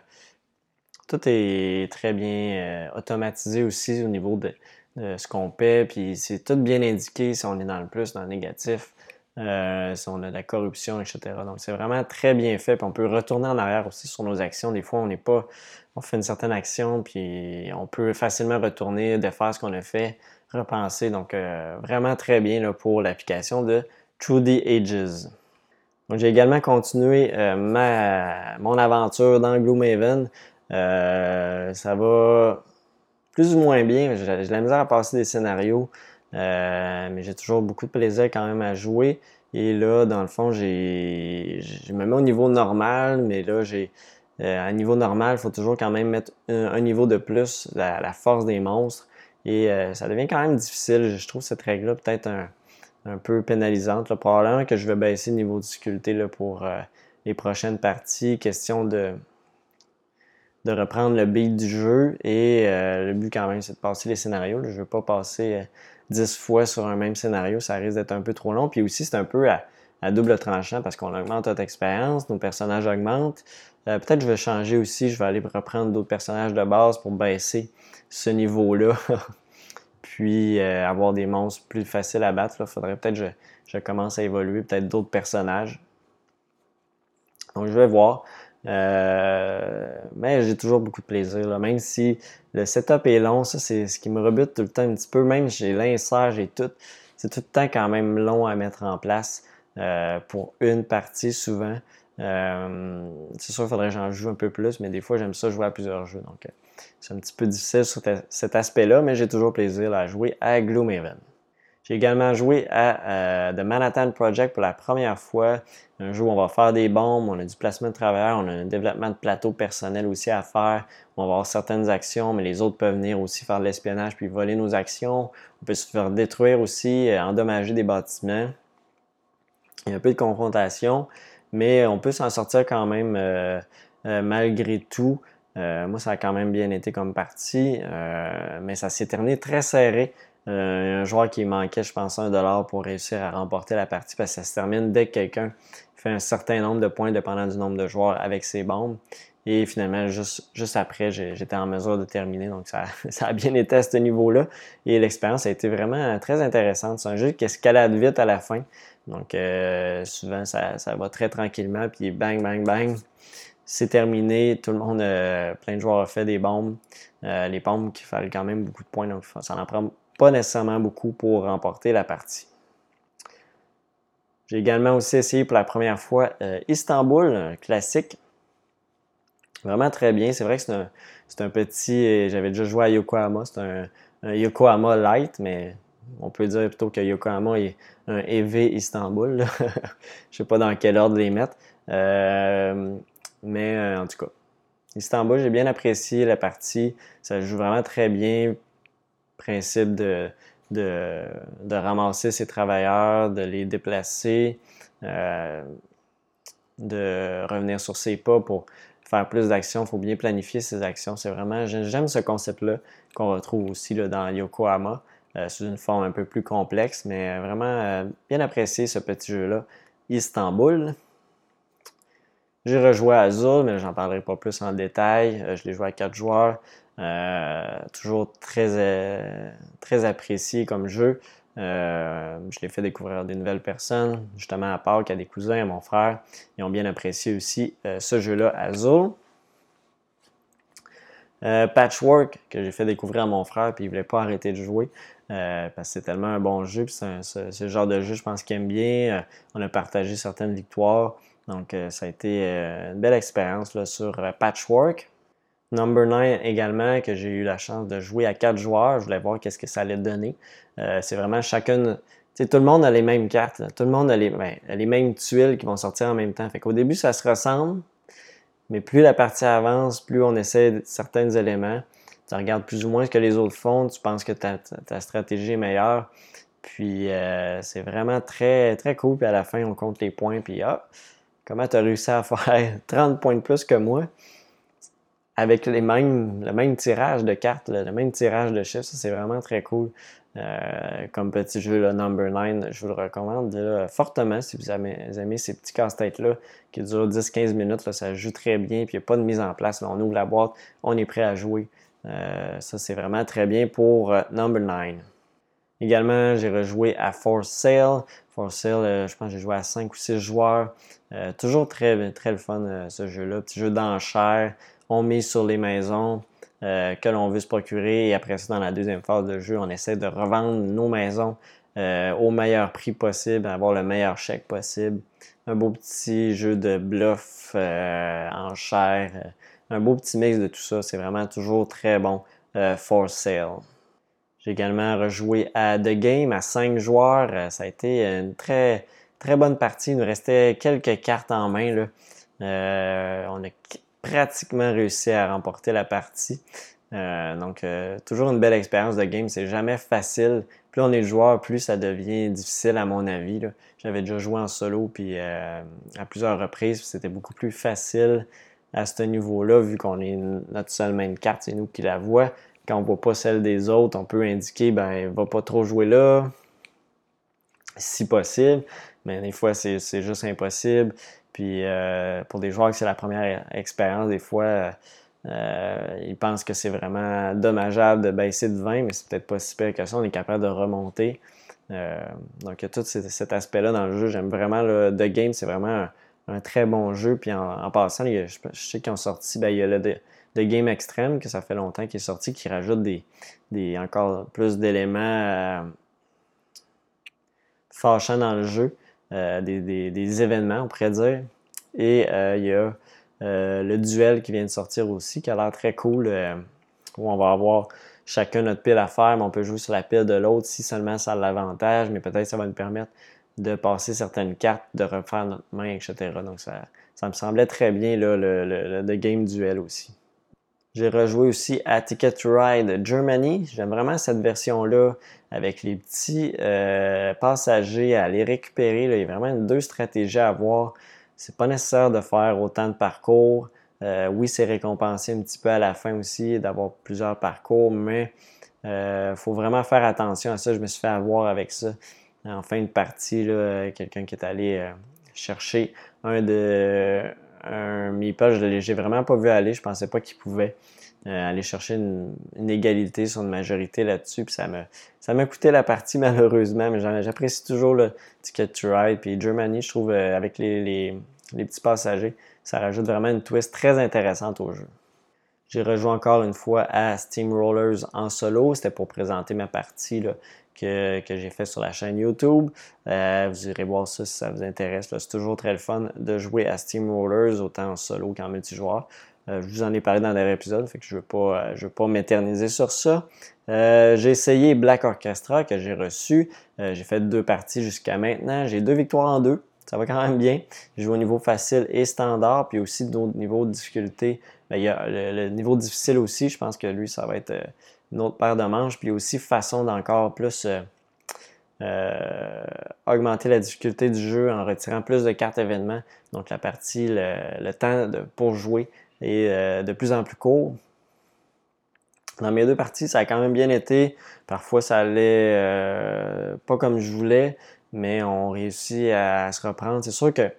A: tout est très bien euh, automatisé aussi au niveau de, ce qu'on paie, puis c'est tout bien indiqué si on est dans le plus, dans le négatif, euh, si on a de la corruption, etc. Donc c'est vraiment très bien fait, puis on peut retourner en arrière aussi sur nos actions. Des fois, on n'est pas, on fait une certaine action, puis on peut facilement retourner, défaire ce qu'on a fait, repenser. Donc vraiment très bien pour l'application de True the Ages j'ai également continué euh, ma, mon aventure dans Gloomhaven. Euh, ça va plus ou moins bien. J'ai la misère à passer des scénarios, euh, mais j'ai toujours beaucoup de plaisir quand même à jouer. Et là, dans le fond, je me mets au niveau normal, mais là, j'ai à niveau normal, il faut toujours quand même mettre un, niveau de plus, la, force des monstres. Et ça devient quand même difficile. Je trouve cette règle-là peut-être un, un peu pénalisante. Probablement que je vais baisser le niveau de difficulté là, pour euh, les prochaines parties. Question de, de reprendre le beat du jeu. Et euh, le but quand même, c'est de passer les scénarios. Je ne veux pas passer 10 euh, fois sur un même scénario. Ça risque d'être un peu trop long. Puis aussi, c'est un peu à, double tranchant parce qu'on augmente notre expérience, nos personnages augmentent. Peut-être que je vais changer aussi. Je vais aller reprendre d'autres personnages de base pour baisser ce niveau-là (laughs) puis euh, avoir des monstres plus faciles à battre. Il faudrait peut-être que je, commence à évoluer, peut-être d'autres personnages. Donc je vais voir. Euh, mais j'ai toujours beaucoup de plaisir. Même si le setup est long, ça c'est ce qui me rebute tout le temps un petit peu. Même j'ai l'insert, j'ai tout. C'est tout le temps quand même long à mettre en place euh, pour une partie souvent. c'est sûr qu'il faudrait que j'en joue un peu plus, mais des fois j'aime ça jouer à plusieurs jeux. C'est un petit peu difficile sur cet aspect-là, mais j'ai toujours plaisir à jouer à Gloomhaven. J'ai également joué à euh, The Manhattan Project pour la première fois. Un jeu où on va faire des bombes, on a du placement de travailleurs, on a un développement de plateau personnel aussi à faire. On va avoir certaines actions, mais les autres peuvent venir aussi faire de l'espionnage puis voler nos actions. On peut se faire détruire aussi, euh, endommager des bâtiments. Il y a un peu de confrontation, mais on peut s'en sortir quand même euh, malgré tout. Euh, moi, ça a quand même bien été comme partie, euh, mais ça s'est terminé très serré. Euh, un joueur qui manquait, je pense, un dollar pour réussir à remporter la partie parce que ça se termine dès que quelqu'un fait un certain nombre de points dépendant du nombre de joueurs avec ses bombes. Et finalement, juste, juste après, j'étais en mesure de terminer. Donc, (laughs) ça, a bien été à ce niveau-là. Et l'expérience a été vraiment très intéressante. C'est un jeu qui escalade vite à la fin. Donc, souvent, ça, ça va très tranquillement. Puis, bang, bang, bang c'est terminé. Tout le monde, euh, plein de joueurs ont fait des bombes. Euh, les bombes qui fallait quand même beaucoup de points, donc ça n'en prend pas nécessairement beaucoup pour remporter la partie. J'ai également aussi essayé pour la première fois euh, Istanbul, un classique. Vraiment très bien. C'est vrai que c'est un, petit. J'avais déjà joué à Yokohama. C'est un, Yokohama light, mais on peut dire plutôt que Yokohama est un EV Istanbul. (laughs) Je ne sais pas dans quel ordre les mettre. Mais en tout cas, Istanbul, j'ai bien apprécié la partie. Ça joue vraiment très bien. Principe de, de, ramasser ses travailleurs, de les déplacer, euh, de revenir sur ses pas pour faire plus d'actions. Il faut bien planifier ses actions. C'est vraiment, j'aime ce concept-là qu'on retrouve aussi là, dans Yokohama. Euh, sous une forme un peu plus complexe, mais vraiment euh, bien apprécié ce petit jeu-là. Istanbul. J'ai rejoué à Azul, mais j'en parlerai pas plus en détail. Euh, je l'ai joué à quatre joueurs. Euh, toujours très, euh, très apprécié comme jeu. je l'ai fait découvrir des nouvelles personnes, justement à Pâques, à des cousins, à mon frère. Ils ont bien apprécié aussi ce jeu-là, Azul. Patchwork, que j'ai fait découvrir à mon frère, puis il voulait pas arrêter de jouer. parce que c'est tellement un bon jeu, c'est le genre de jeu, je pense qu'il aime bien. on a partagé certaines victoires. Donc, euh, ça a été euh, une belle expérience sur euh, Patchwork. Number 9 également, que j'ai eu la chance de jouer à quatre joueurs. Je voulais voir qu'est-ce que ça allait donner. c'est vraiment chacune. tout le monde a les mêmes cartes. Tout le monde a les, ben, mêmes tuiles qui vont sortir en même temps. Fait qu'au début, ça se ressemble. Mais plus la partie avance, plus on essaie certains éléments. Tu regardes plus ou moins ce que les autres font. Tu penses que ta, ta stratégie est meilleure. Puis c'est vraiment très, très cool. Puis à la fin, on compte les points. Puis ah, comment tu as réussi à faire (laughs) 30 points de plus que moi? Avec les mêmes, le même tirage de cartes, le même tirage de chiffres. c'est vraiment très cool. Euh, comme petit jeu, le Number 9, je vous le recommande fortement si vous aimez, ces petits casse-têtes-là qui durent 10-15 minutes. ça joue très bien, puis il n'y a pas de mise en place. on ouvre la boîte, on est prêt à jouer. Euh, ça, c'est vraiment très bien pour euh, Number 9. Également, j'ai rejoué à For Sale. For Sale, euh, je pense que j'ai joué à 5 ou 6 joueurs. Euh, toujours très, très le fun euh, ce jeu-là. Petit jeu d'enchère. On mise sur les maisons que l'on veut se procurer. Et après ça, dans la deuxième phase de jeu, on essaie de revendre nos maisons au meilleur prix possible, avoir le meilleur chèque possible. Un beau petit jeu de bluff, enchère. un beau petit mix de tout ça. C'est vraiment toujours très bon. For Sale. J'ai également rejoué à The Game à 5 joueurs. Euh, ça a été une très, très bonne partie. Il nous restait quelques cartes en main. Là. Euh, on a pratiquement réussi à remporter la partie. Euh, donc, toujours une belle expérience de game. C'est jamais facile. Plus on est joueur, plus ça devient difficile à mon avis. J'avais déjà joué en solo puis à plusieurs reprises. C'était beaucoup plus facile à ce niveau-là, vu qu'on est notre seule main de carte, c'est nous qui la voit. Quand on voit pas celle des autres, on peut indiquer, ben, va pas trop jouer là, si possible. Mais des fois, c'est juste impossible. Puis euh, pour des joueurs que c'est la première expérience, des fois, euh, ils pensent que c'est vraiment dommageable de baisser de 20, mais c'est peut-être pas si pire que ça. On est capable de remonter. Euh, donc, il y a tout cet aspect-là dans le jeu. J'aime vraiment le The Game, c'est vraiment un, très bon jeu. Puis en, passant, je, sais qu'ils ont sorti, ben, il y a le, de Game Extreme, que ça fait longtemps qu'il est sorti, qui rajoute des, encore plus d'éléments euh, fâchants dans le jeu, euh, des, événements, on pourrait dire. Et euh, il y a le duel qui vient de sortir aussi, qui a l'air très cool, où on va avoir chacun notre pile à faire, mais on peut jouer sur la pile de l'autre si seulement ça a l'avantage, mais peut-être ça va nous permettre de passer certaines cartes, de refaire notre main, etc. Donc ça, me semblait très bien le, le, le game duel aussi. J'ai rejoué aussi à Ticket Ride Germany. J'aime vraiment cette version-là avec les petits euh, passagers à aller récupérer. Il y a vraiment deux stratégies à avoir. C'est pas nécessaire de faire autant de parcours. Euh, oui, c'est récompensé un petit peu à la fin aussi d'avoir plusieurs parcours, mais il euh, faut vraiment faire attention à ça. Je me suis fait avoir avec ça. En fin de partie, quelqu'un qui est allé chercher un de un Meeple, je l'ai vraiment pas vu aller. Je pensais pas qu'il pouvait euh, aller chercher une, égalité sur une majorité là-dessus. Puis ça m'a ça m'a coûté la partie (laughs) malheureusement, mais j'apprécie toujours le Ticket to Ride. Puis Germany, je trouve, euh, avec les, les, petits passagers, ça rajoute vraiment une twist très intéressante au jeu. J'ai rejoint encore une fois à Steamrollers en solo. C'était pour présenter ma partie là, que, j'ai fait sur la chaîne YouTube. Euh, vous irez voir ça si ça vous intéresse. C'est toujours très le fun de jouer à Steamrollers, autant en solo qu'en multijoueur. Euh, je vous en ai parlé dans dernier épisode, fait je ne veux pas, euh, veux pas m'éterniser sur ça. j'ai essayé Black Orchestra que j'ai reçu. j'ai fait deux parties jusqu'à maintenant. J'ai deux victoires en deux. Ça va quand même bien. Je joue au niveau facile et standard, puis aussi d'autres niveaux de difficulté. Il y a le, niveau difficile aussi, je pense que lui, ça va être une autre paire de manches, puis aussi façon d'encore plus euh, euh, augmenter la difficulté du jeu en retirant plus de cartes événements. Donc la partie, le, temps pour jouer est euh, de plus en plus court. Dans mes deux parties, ça a quand même bien été. Parfois, ça allait pas comme je voulais, mais on réussit à, se reprendre. C'est sûr que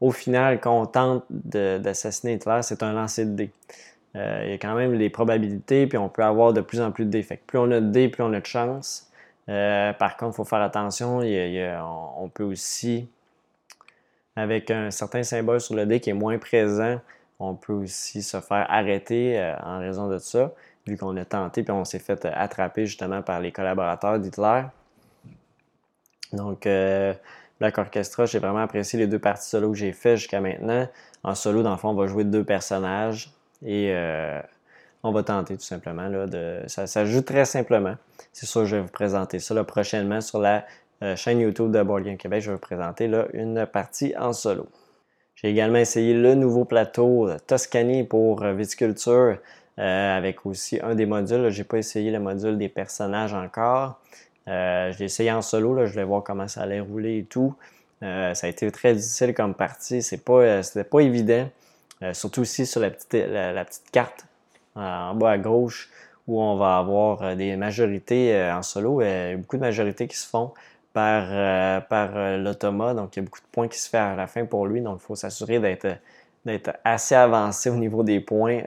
A: au final, quand on tente d'assassiner Hitler, c'est un lancer de dés. Euh, il y a quand même des probabilités, puis on peut avoir de plus en plus de dés. plus on a de dés, plus on a de chance. Euh, par contre, il faut faire attention. on, peut aussi, avec un certain symbole sur le dé qui est moins présent, on peut aussi se faire arrêter euh, en raison de ça, vu qu'on a tenté puis on s'est fait attraper justement par les collaborateurs d'Hitler. Donc, Black Orchestra, j'ai vraiment apprécié les deux parties solo que j'ai fait jusqu'à maintenant. En solo, dans le fond, on va jouer deux personnages. Et euh, on va tenter tout simplement. Là, de, ça, joue très simplement. C'est sûr, je vais vous présenter ça prochainement sur la euh, chaîne YouTube de Board Game Québec. Je vais vous présenter là, une partie en solo. J'ai également essayé le nouveau plateau Toscanie pour euh, viticulture avec aussi un des modules. Je n'ai pas essayé le module des personnages encore. je l'ai essayé en solo. Là, je voulais voir comment ça allait rouler et tout. ça a été très difficile comme partie. C'est pas, c'était pas évident. Euh, surtout ici sur la petite, la, carte euh, en bas à gauche où on va avoir euh, des majorités en solo. Il y a beaucoup de majorités qui se font par, par l'automa. Donc, il y a beaucoup de points qui se font à la fin pour lui. Donc, il faut s'assurer d'être, assez avancé au niveau des points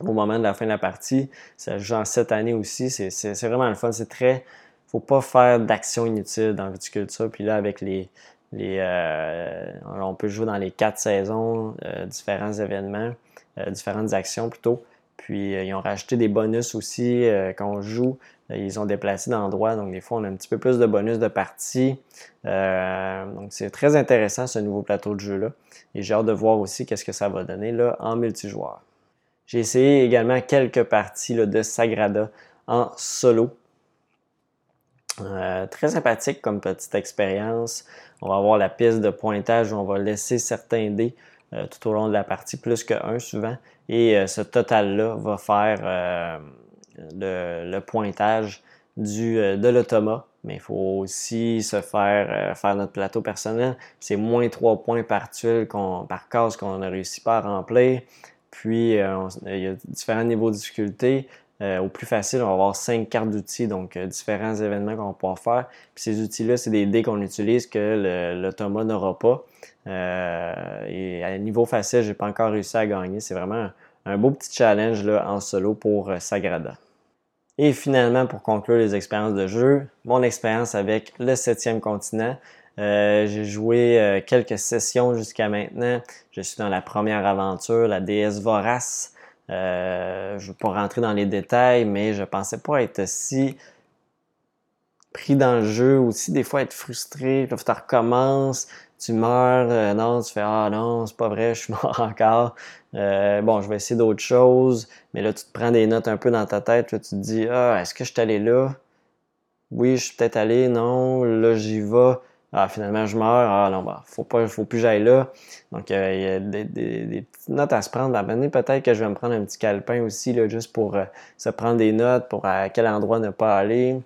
A: au moment de la fin de la partie. Ça joue en cette année aussi. C'est, vraiment le fun. C'est très. faut pas faire d'action inutile dans viticulture. Puis là, avec les, euh, on peut jouer dans les quatre saisons, euh, différents événements, euh, différentes actions plutôt. Puis ils ont rajouté des bonus aussi quand on joue. ils ont déplacé d'endroits, donc des fois on a un petit peu plus de bonus de partie. donc c'est très intéressant ce nouveau plateau de jeu-là. Et j'ai hâte de voir aussi qu'est-ce que ça va donner là, en multijoueur. J'ai essayé également quelques parties de Sagrada en solo. Très sympathique comme petite expérience. On va avoir la piste de pointage où on va laisser certains dés euh, tout au long de la partie, plus qu'un souvent. Et euh, ce total-là va faire euh, le, pointage du, de l'automa. Mais il faut aussi se faire faire notre plateau personnel. C'est moins 3 points par tuile par case qu'on a réussi pas à remplir. Puis, il y a différents niveaux de difficulté. Euh, au plus facile, on va avoir cinq cartes d'outils, donc euh, différents événements qu'on va pouvoir faire. Puis ces outils-là, c'est des dés qu'on utilise que l'automa n'aura pas. Euh, et à niveau facile, j'ai pas encore réussi à gagner. C'est vraiment un, beau petit challenge là, en solo pour Sagrada. Et finalement, pour conclure les expériences de jeu, mon expérience avec le septième continent. j'ai joué quelques sessions jusqu'à maintenant. Je suis dans la première aventure, la déesse Vorace. Euh, je ne veux pas rentrer dans les détails, mais je pensais pas être si pris dans le jeu, aussi des fois être frustré, tu recommences, tu meurs, euh, non, tu fais Ah non, c'est pas vrai, (laughs) je suis mort encore. Euh, bon, je vais essayer d'autres choses, mais là, tu te prends des notes un peu dans ta tête, tu te dis Ah, est-ce que je suis allé là? Oui, je suis peut-être allé, non, là j'y vais. Ah, finalement, je meurs. Ah, non, bah, faut pas, faut plus j'aille là. Donc, euh, il y a des, petites notes à se prendre. À peut-être que je vais me prendre un petit calepin aussi, là, juste pour euh, se prendre des notes, pour à quel endroit ne pas aller.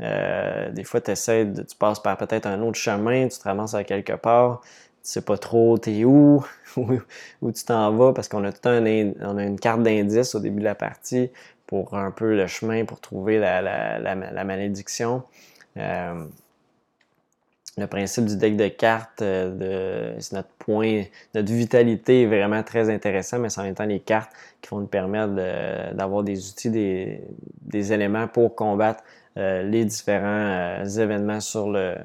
A: Euh, des fois, tu essaies, de, tu passes par peut-être un autre chemin, tu te ramasses à quelque part, tu sais pas trop t'es où, (laughs) où tu t'en vas, parce qu'on a tout un, on a une carte d'indice au début de la partie pour un peu le chemin pour trouver la, la, la, malédiction le principe du deck de cartes, euh, de, c'est notre point, notre vitalité est vraiment très intéressant, mais c'est en même temps les cartes qui vont nous permettre d'avoir des outils, des, des, éléments pour combattre euh, les différents euh, événements sur le,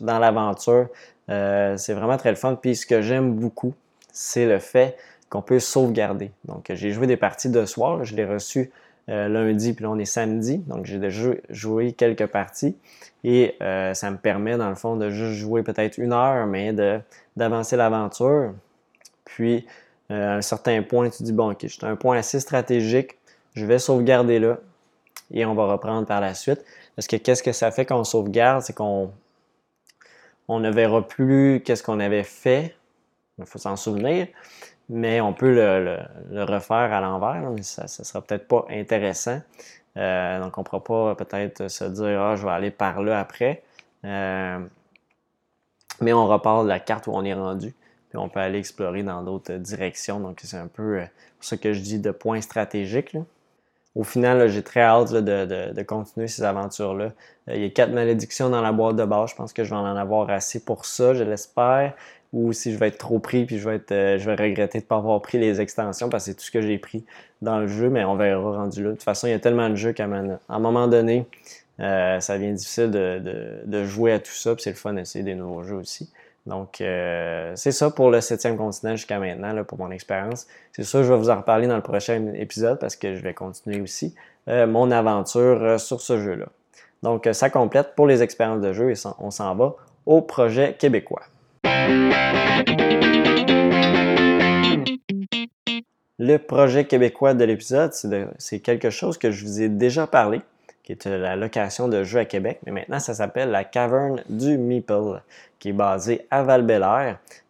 A: dans l'aventure. c'est vraiment très le fun. Puis ce que j'aime beaucoup, c'est le fait qu'on peut sauvegarder. Donc, j'ai joué des parties de soir. Je l'ai reçu euh, lundi, puis là, on est samedi. Donc, j'ai déjà joué quelques parties. Et euh, ça me permet, dans le fond, de juste jouer peut-être une heure, mais d'avancer l'aventure. Puis, à un certain point, tu dis, bon, OK, j'ai un point assez stratégique. Je vais sauvegarder là. Et on va reprendre par la suite. Parce que qu'est-ce que ça fait quand on sauvegarde? C'est qu'on on ne verra plus qu'est-ce qu'on avait fait. Il faut s'en souvenir. Mais on peut le, refaire à l'envers, mais ça ne sera peut-être pas intéressant. Euh, donc, on ne pourra pas peut-être se dire Ah, je vais aller par là après. Euh, mais on repart de la carte où on est rendu. Puis on peut aller explorer dans d'autres directions. Donc, c'est un peu euh, ce que je dis de point stratégique au final, j'ai très hâte de, continuer ces aventures-là. Euh, il y a quatre malédictions dans la boîte de base. Je pense que je vais en avoir assez pour ça, je l'espère. Ou si je vais être trop pris, puis je vais, être, euh, je vais regretter de ne pas avoir pris les extensions parce que c'est tout ce que j'ai pris dans le jeu, mais on verra rendu là. De toute façon, il y a tellement de jeux qu'à un moment donné, euh, ça devient difficile de, de, jouer à tout ça, puis c'est le fun d'essayer des nouveaux jeux aussi. Donc, euh, c'est ça pour le septième continent jusqu'à maintenant, pour mon expérience. C'est ça, je vais vous en reparler dans le prochain épisode parce que je vais continuer aussi euh, mon aventure euh, sur ce jeu-là. Donc, ça complète pour les expériences de jeu et on s'en va au projet québécois. Le projet québécois de l'épisode, c'est quelque chose que je vous ai déjà parlé qui est la location de jeux à Québec, mais maintenant ça s'appelle la Caverne du Meeple, qui est basée à val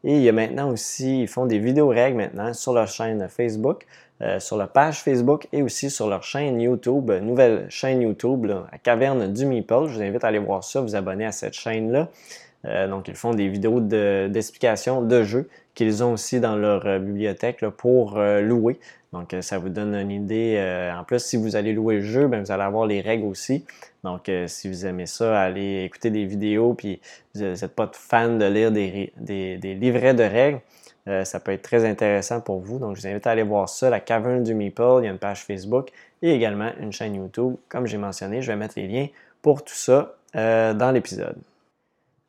A: Et il y a maintenant aussi, ils font des vidéos règles maintenant sur leur chaîne Facebook, euh, sur leur page Facebook et aussi sur leur chaîne YouTube, nouvelle chaîne YouTube, la Caverne du Meeple. Je vous invite à aller voir ça, vous abonner à cette chaîne-là. Euh, donc, ils font des vidéos d'explication de, jeux qu'ils ont aussi dans leur euh, bibliothèque pour louer. Donc, euh, ça vous donne une idée. Euh, en plus, si vous allez louer le jeu, ben, vous allez avoir les règles aussi. Donc, euh, si vous aimez ça, allez écouter des vidéos, puis vous n'êtes pas fan de lire des, livrets de règles, ça peut être très intéressant pour vous. Donc, je vous invite à aller voir ça, la Caverne du Meeple. Il y a une page Facebook et également une chaîne YouTube. Comme j'ai mentionné, je vais mettre les liens pour tout ça dans l'épisode.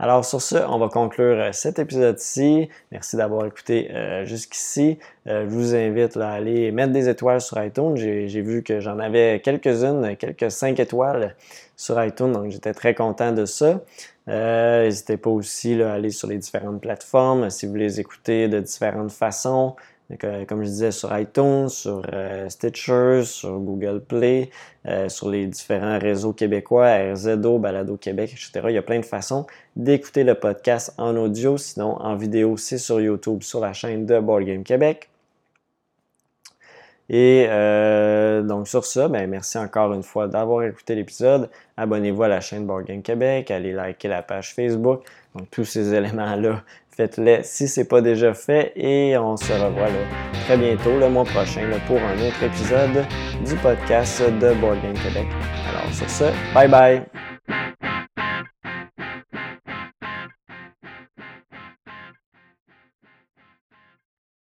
A: Alors sur ce, on va conclure euh, cet épisode-ci. Merci d'avoir écouté euh, jusqu'ici. Euh, je vous invite à aller mettre des étoiles sur iTunes. J'ai vu que j'en avais quelques-unes, quelques 5 étoiles sur iTunes, donc j'étais très content de ça. N'hésitez pas aussi à aller sur les différentes plateformes si vous les écoutez de différentes façons. Euh, comme je disais, sur iTunes, sur euh, Stitcher, sur Google Play, euh, sur les différents réseaux québécois, RZO, Balado Québec, etc. Il y a plein de façons d'écouter le podcast en audio, sinon en vidéo, c'est sur YouTube, sur la chaîne de Board Game Québec. Et donc sur ça, ben, merci encore une fois d'avoir écouté l'épisode. Abonnez-vous à la chaîne Board Game Québec, allez liker la page Facebook. Donc tous ces (laughs) éléments-là faites-les si ce n'est pas déjà fait et on se revoit très bientôt le mois prochain pour un autre épisode du podcast de Board Game Québec. Alors sur ce, bye bye!